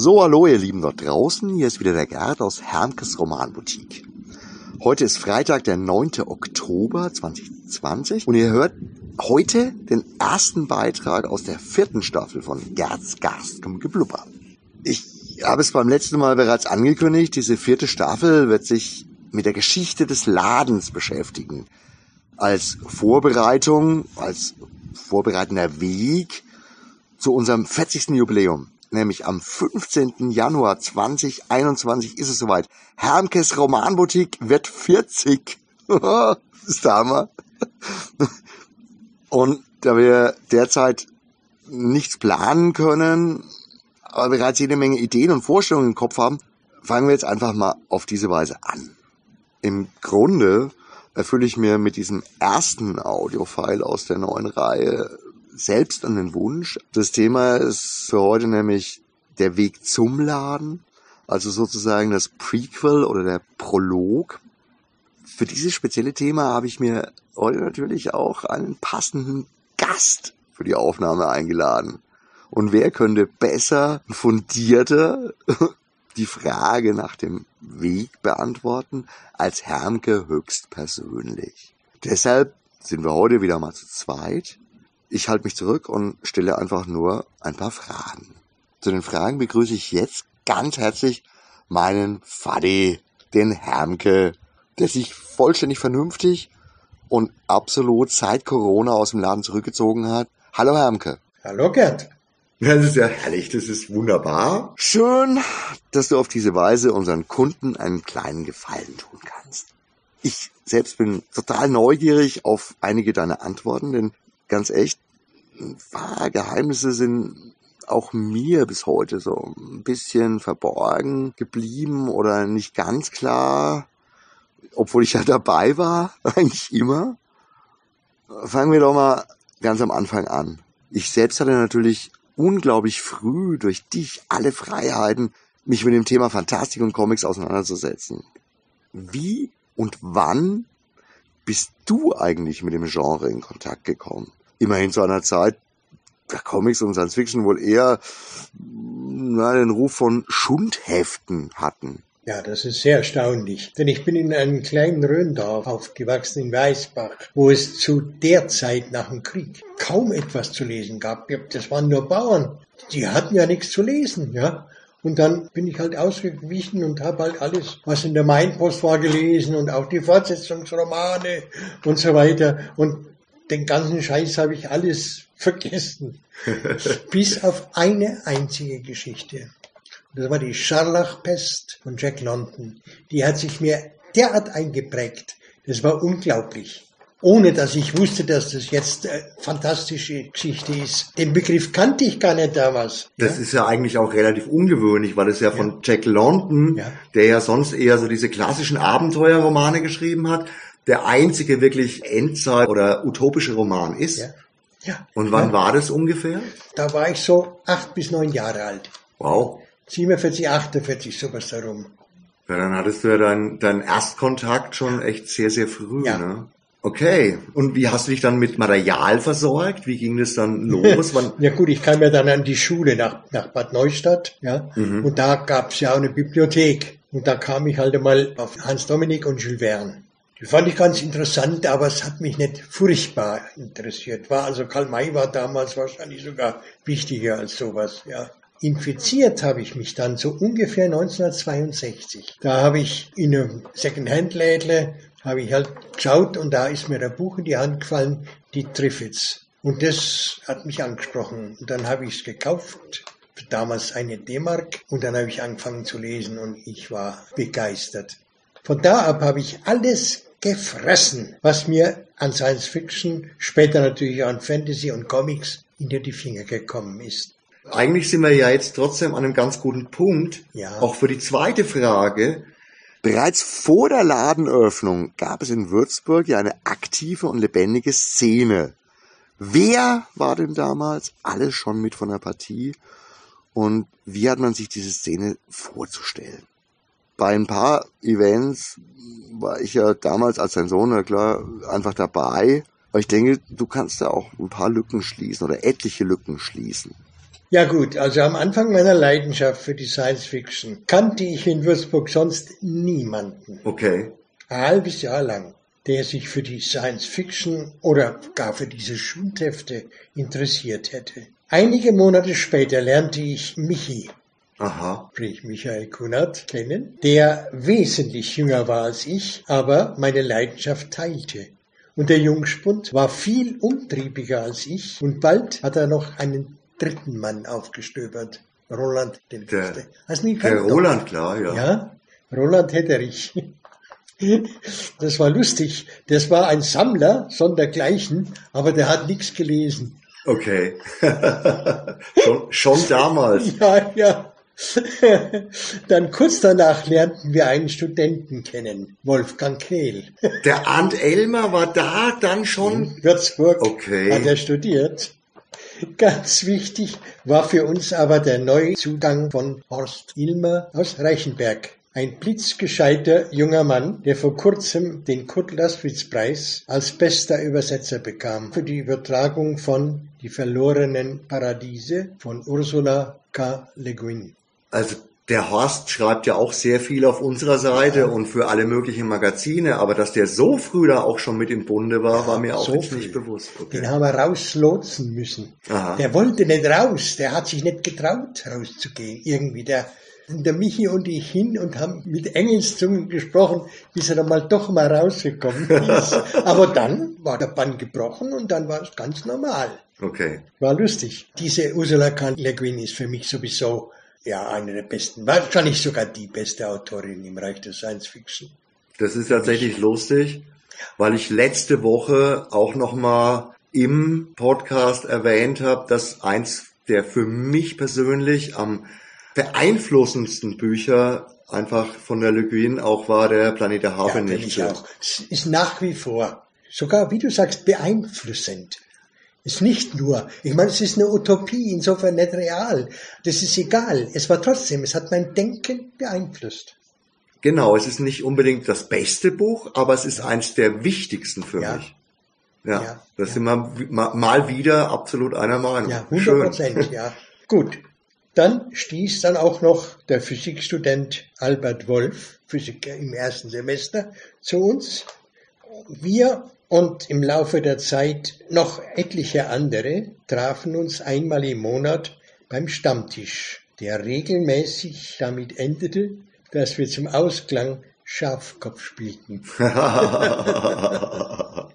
So, hallo ihr Lieben dort draußen, hier ist wieder der Gerd aus Hermkes Romanboutique. Heute ist Freitag, der 9. Oktober 2020 und ihr hört heute den ersten Beitrag aus der vierten Staffel von Gerds Garstkem Geblubber. Ich habe es beim letzten Mal bereits angekündigt, diese vierte Staffel wird sich mit der Geschichte des Ladens beschäftigen. Als Vorbereitung, als vorbereitender Weg zu unserem 40. Jubiläum nämlich am 15. Januar 2021 ist es soweit. Hermkes Romanboutique wird 40. das ist der Hammer. Und da wir derzeit nichts planen können, aber bereits jede Menge Ideen und Vorstellungen im Kopf haben, fangen wir jetzt einfach mal auf diese Weise an. Im Grunde erfülle ich mir mit diesem ersten Audiofile aus der neuen Reihe selbst an den Wunsch. Das Thema ist für heute nämlich der Weg zum Laden, also sozusagen das Prequel oder der Prolog. Für dieses spezielle Thema habe ich mir heute natürlich auch einen passenden Gast für die Aufnahme eingeladen. Und wer könnte besser, fundierter die Frage nach dem Weg beantworten als Hermke höchstpersönlich. Deshalb sind wir heute wieder mal zu zweit ich halte mich zurück und stelle einfach nur ein paar Fragen. Zu den Fragen begrüße ich jetzt ganz herzlich meinen Faddy, den Hermke, der sich vollständig vernünftig und absolut seit Corona aus dem Laden zurückgezogen hat. Hallo Hermke. Hallo Gerd. Das ist ja herrlich, das ist wunderbar. Schön, dass du auf diese Weise unseren Kunden einen kleinen Gefallen tun kannst. Ich selbst bin total neugierig auf einige deiner Antworten, denn ganz echt, Geheimnisse sind auch mir bis heute so ein bisschen verborgen geblieben oder nicht ganz klar, obwohl ich ja dabei war, eigentlich immer. Fangen wir doch mal ganz am Anfang an. Ich selbst hatte natürlich unglaublich früh durch dich alle Freiheiten, mich mit dem Thema Fantastik und Comics auseinanderzusetzen. Wie und wann bist du eigentlich mit dem Genre in Kontakt gekommen? Immerhin zu einer Zeit, der Comics und Science Fiction wohl eher na, den Ruf von Schundheften hatten. Ja, das ist sehr erstaunlich. Denn ich bin in einem kleinen Röndorf aufgewachsen in Weißbach, wo es zu der Zeit nach dem Krieg kaum etwas zu lesen gab. Das waren nur Bauern. Die hatten ja nichts zu lesen, ja. Und dann bin ich halt ausgewichen und habe halt alles, was in der Mainpost war, gelesen und auch die Fortsetzungsromane und so weiter. Und den ganzen Scheiß habe ich alles vergessen. Bis auf eine einzige Geschichte. Das war die Scharlachpest von Jack London. Die hat sich mir derart eingeprägt. Das war unglaublich. Ohne dass ich wusste, dass das jetzt eine fantastische Geschichte ist. Den Begriff kannte ich gar nicht damals. Das ja? ist ja eigentlich auch relativ ungewöhnlich, weil es ja, ja. von Jack London, ja. der ja sonst eher so diese klassischen Abenteuerromane geschrieben hat, der einzige wirklich Endzeit- oder utopische Roman ist. Ja. ja. Und wann ja. war das ungefähr? Da war ich so acht bis neun Jahre alt. Wow. 47, 48, sowas darum. Ja, dann hattest du ja deinen dein Erstkontakt schon echt sehr, sehr früh, ja. ne? Okay. Und wie hast du dich dann mit Material versorgt? Wie ging das dann los? Ja gut, ich kam ja dann an die Schule nach, nach Bad Neustadt, ja. Mhm. Und da gab's ja auch eine Bibliothek. Und da kam ich halt einmal auf Hans Dominik und Jules Verne. Die fand ich ganz interessant, aber es hat mich nicht furchtbar interessiert. War also Karl May war damals wahrscheinlich sogar wichtiger als sowas, ja. Infiziert habe ich mich dann so ungefähr 1962. Da habe ich in einem Second-Hand-Lädle habe ich halt geschaut und da ist mir ein Buch in die Hand gefallen, die Triffids. Und das hat mich angesprochen. Und dann habe ich es gekauft, damals eine D-Mark, und dann habe ich angefangen zu lesen und ich war begeistert. Von da ab habe ich alles gefressen, was mir an Science Fiction, später natürlich auch an Fantasy und Comics hinter die Finger gekommen ist. Eigentlich sind wir ja jetzt trotzdem an einem ganz guten Punkt. Ja. Auch für die zweite Frage. Bereits vor der Ladenöffnung gab es in Würzburg ja eine aktive und lebendige Szene. Wer war denn damals alles schon mit von der Partie? Und wie hat man sich diese Szene vorzustellen? Bei ein paar Events war ich ja damals als dein Sohn, na klar, einfach dabei. Aber ich denke, du kannst da auch ein paar Lücken schließen oder etliche Lücken schließen. Ja gut, also am Anfang meiner Leidenschaft für die Science Fiction kannte ich in Würzburg sonst niemanden. Okay. Ein halbes Jahr lang, der sich für die Science Fiction oder gar für diese Schundhefte interessiert hätte. Einige Monate später lernte ich Michi, Aha. sprich Michael Kunert, kennen, der wesentlich jünger war als ich, aber meine Leidenschaft teilte. Und der Jungspund war viel umtriebiger als ich und bald hat er noch einen dritten Mann aufgestöbert. Roland den Der, Fünfte. Hast nie der Roland, klar, ja. ja, Roland Hetterich. Das war lustig. Das war ein Sammler sondergleichen, aber der hat nichts gelesen. Okay. schon, schon damals. Ja, ja. Dann kurz danach lernten wir einen Studenten kennen, Wolfgang Kehl. Der Arndt Elmer war da dann schon. Würzburg Okay. hat er studiert. Ganz wichtig war für uns aber der Neuzugang von Horst Ilmer aus Reichenberg. Ein blitzgescheiter junger Mann, der vor kurzem den Kurt-Laswitz-Preis als bester Übersetzer bekam für die Übertragung von Die verlorenen Paradiese von Ursula K. Le Guin. Also der Horst schreibt ja auch sehr viel auf unserer Seite und für alle möglichen Magazine, aber dass der so früh da auch schon mit im Bunde war, war mir auch so nicht bewusst. Okay. Den haben wir rauslotsen müssen. Aha. Der wollte nicht raus, der hat sich nicht getraut, rauszugehen. Irgendwie der, der Michi und ich hin und haben mit Engelszungen gesprochen, bis er dann mal doch mal rausgekommen ist. Aber dann war der Bann gebrochen und dann war es ganz normal. Okay. War lustig. Diese Ursula K. Le Guin ist für mich sowieso ja eine der besten, wahrscheinlich sogar die beste Autorin im Reich der Science Fiction. Das ist tatsächlich lustig, weil ich letzte Woche auch noch mal im Podcast erwähnt habe, dass eins der für mich persönlich am beeinflussendsten Bücher einfach von der Le Guin auch war der Planet der Ja, finde Harfe ich auch. Es ist nach wie vor, sogar wie du sagst, beeinflussend. Ist nicht nur, ich meine, es ist eine Utopie, insofern nicht real. Das ist egal. Es war trotzdem, es hat mein Denken beeinflusst. Genau, es ist nicht unbedingt das beste Buch, aber es ist eins der wichtigsten für Ja. mich. Ja, Ja, da ja. sind wir ma- mal wieder absolut einer Meinung. Ja, 100 Schön. Prozent, ja. Gut. Dann stieß dann auch noch der Physikstudent Albert Wolf, Physiker im ersten Semester, zu uns. Wir und im Laufe der Zeit noch etliche andere trafen uns einmal im Monat beim Stammtisch, der regelmäßig damit endete, dass wir zum Ausklang Schafkopf spielten.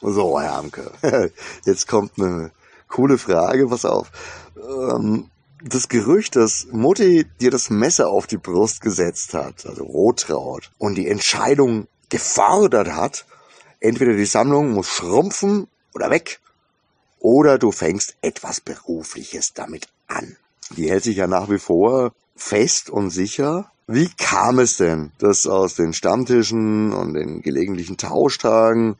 So, Herr Amke, jetzt kommt eine coole Frage, pass auf. Ähm, das Gerücht, dass Mutti dir das Messer auf die Brust gesetzt hat, also Rottraut, und die Entscheidung gefordert hat, entweder die Sammlung muss schrumpfen oder weg, oder du fängst etwas Berufliches damit an. Die hält sich ja nach wie vor fest und sicher. Wie kam es denn, dass aus den Stammtischen und den gelegentlichen Tauschtagen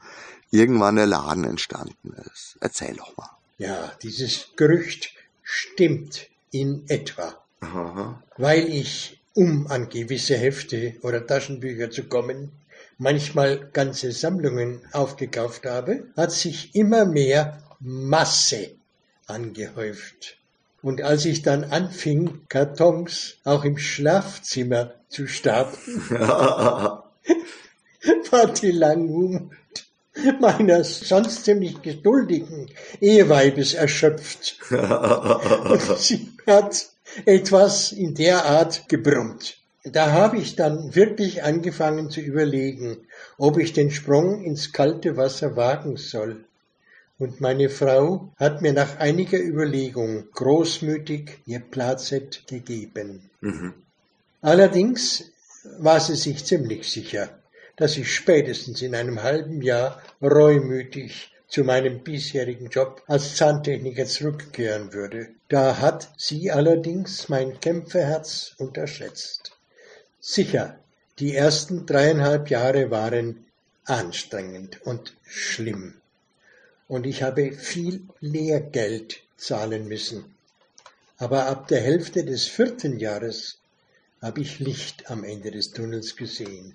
irgendwann der Laden entstanden ist? Erzähl doch mal. Ja, dieses Gerücht stimmt in etwa. Aha. weil ich, um an gewisse Hefte oder Taschenbücher zu kommen, manchmal ganze Sammlungen aufgekauft habe, hat sich immer mehr Masse angehäuft. Und als ich dann anfing, Kartons auch im Schlafzimmer zu stapeln, war die Langmut meines sonst ziemlich geduldigen Eheweibes erschöpft. Und sie hat etwas in der Art gebrummt. Da habe ich dann wirklich angefangen zu überlegen, ob ich den Sprung ins kalte Wasser wagen soll. Und meine Frau hat mir nach einiger Überlegung großmütig ihr Plazet gegeben. Mhm. Allerdings war sie sich ziemlich sicher, dass ich spätestens in einem halben Jahr reumütig zu meinem bisherigen Job als Zahntechniker zurückkehren würde. Da hat sie allerdings mein Kämpferherz unterschätzt. Sicher, die ersten dreieinhalb Jahre waren anstrengend und schlimm. Und ich habe viel Lehrgeld zahlen müssen. Aber ab der Hälfte des vierten Jahres habe ich Licht am Ende des Tunnels gesehen.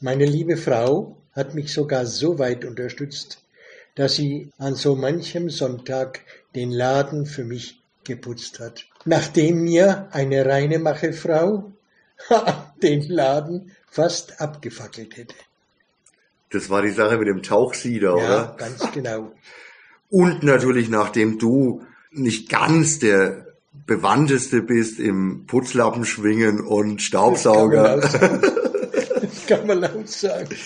Meine liebe Frau hat mich sogar so weit unterstützt, dass sie an so manchem Sonntag den Laden für mich geputzt hat. Nachdem mir eine Reinemacherfrau den Laden fast abgefackelt hätte. Das war die Sache mit dem Tauchsieder, ja, oder? Ja, ganz genau. Und natürlich, nachdem du nicht ganz der Bewandteste bist im Putzlappen schwingen und Staubsauger. Das kann man laut sagen.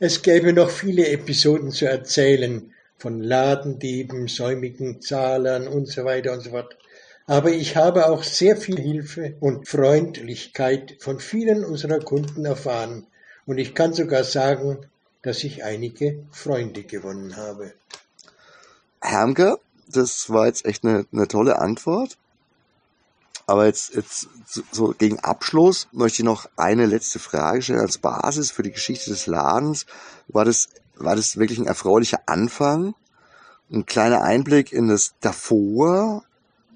Es gäbe noch viele Episoden zu erzählen von Ladendieben, säumigen Zahlern und so weiter und so fort. Aber ich habe auch sehr viel Hilfe und Freundlichkeit von vielen unserer Kunden erfahren. Und ich kann sogar sagen, dass ich einige Freunde gewonnen habe. Hermke, das war jetzt echt eine, eine tolle Antwort. Aber jetzt, jetzt so gegen Abschluss möchte ich noch eine letzte Frage stellen als Basis für die Geschichte des Ladens. War das, war das wirklich ein erfreulicher Anfang? Ein kleiner Einblick in das davor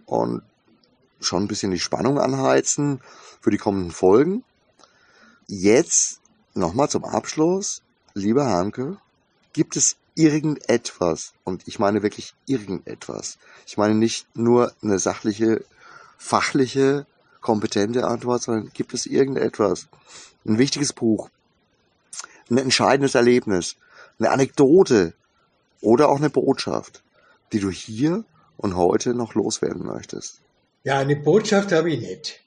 und schon ein bisschen die Spannung anheizen für die kommenden Folgen. Jetzt nochmal zum Abschluss. Lieber Hanke, gibt es irgendetwas, und ich meine wirklich irgendetwas, ich meine nicht nur eine sachliche fachliche, kompetente Antwort, sondern gibt es irgendetwas, ein wichtiges Buch, ein entscheidendes Erlebnis, eine Anekdote oder auch eine Botschaft, die du hier und heute noch loswerden möchtest? Ja, eine Botschaft habe ich nicht,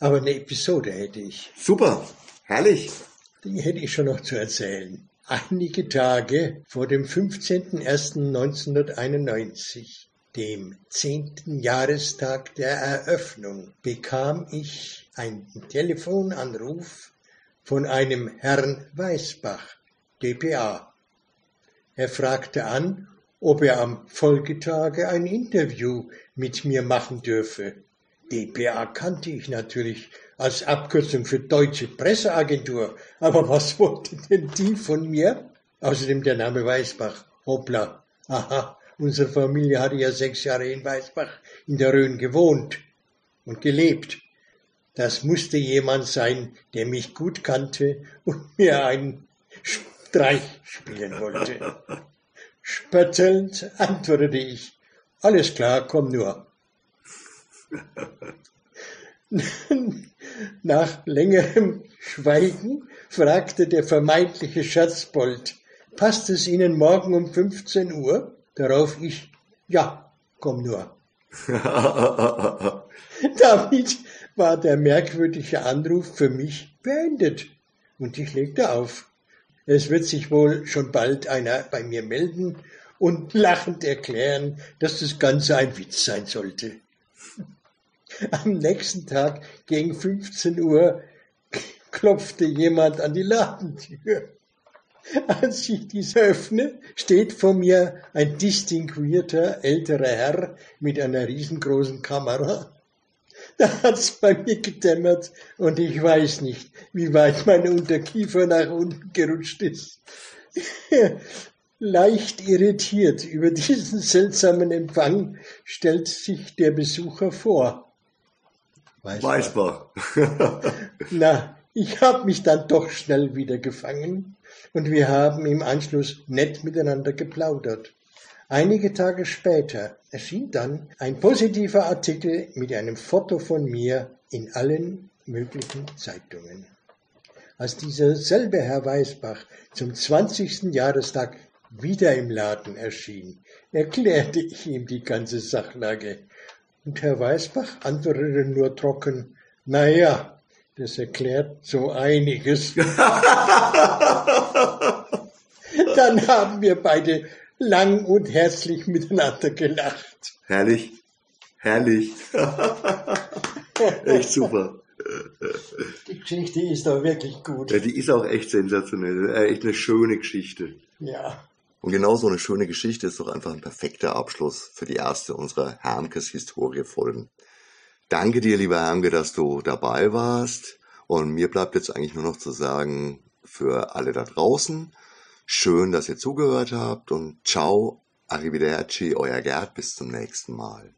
aber eine Episode hätte ich. Super, herrlich. Die hätte ich schon noch zu erzählen. Einige Tage vor dem 15.01.1991 dem zehnten Jahrestag der Eröffnung bekam ich einen Telefonanruf von einem Herrn Weißbach, dpa. Er fragte an, ob er am Folgetage ein Interview mit mir machen dürfe. dpa kannte ich natürlich als Abkürzung für Deutsche Presseagentur, aber was wollte denn die von mir? Außerdem der Name Weißbach. Hoppla. Aha, Unsere Familie hatte ja sechs Jahre in Weißbach in der Rhön gewohnt und gelebt. Das musste jemand sein, der mich gut kannte und mir einen Streich spielen wollte. Spöttelnd antwortete ich, alles klar, komm nur. Nach längerem Schweigen fragte der vermeintliche Schatzbold, passt es Ihnen morgen um 15 Uhr? Darauf ich, ja, komm nur. Damit war der merkwürdige Anruf für mich beendet und ich legte auf. Es wird sich wohl schon bald einer bei mir melden und lachend erklären, dass das Ganze ein Witz sein sollte. Am nächsten Tag gegen 15 Uhr klopfte jemand an die Ladentür. Als ich dies öffne, steht vor mir ein distinguierter älterer Herr mit einer riesengroßen Kamera. Da hat's bei mir gedämmert und ich weiß nicht, wie weit mein Unterkiefer nach unten gerutscht ist. Leicht irritiert über diesen seltsamen Empfang stellt sich der Besucher vor. Weißbach. Na, ich hab mich dann doch schnell wieder gefangen und wir haben im Anschluss nett miteinander geplaudert. Einige Tage später erschien dann ein positiver Artikel mit einem Foto von mir in allen möglichen Zeitungen. Als dieser selbe Herr Weißbach zum 20. Jahrestag wieder im Laden erschien, erklärte ich ihm die ganze Sachlage. Und Herr Weißbach antwortete nur trocken, na ja, das erklärt so einiges. Dann haben wir beide lang und herzlich miteinander gelacht. Herrlich, herrlich. echt super. Die Geschichte ist doch wirklich gut. Ja, die ist auch echt sensationell. Echt eine schöne Geschichte. Ja. Und genau so eine schöne Geschichte ist doch einfach ein perfekter Abschluss für die erste unserer Hermkes Historie-Folgen. Danke dir, lieber Hermke, dass du dabei warst. Und mir bleibt jetzt eigentlich nur noch zu sagen, für alle da draußen, schön, dass ihr zugehört habt und ciao, arrivederci, euer Gerd, bis zum nächsten Mal.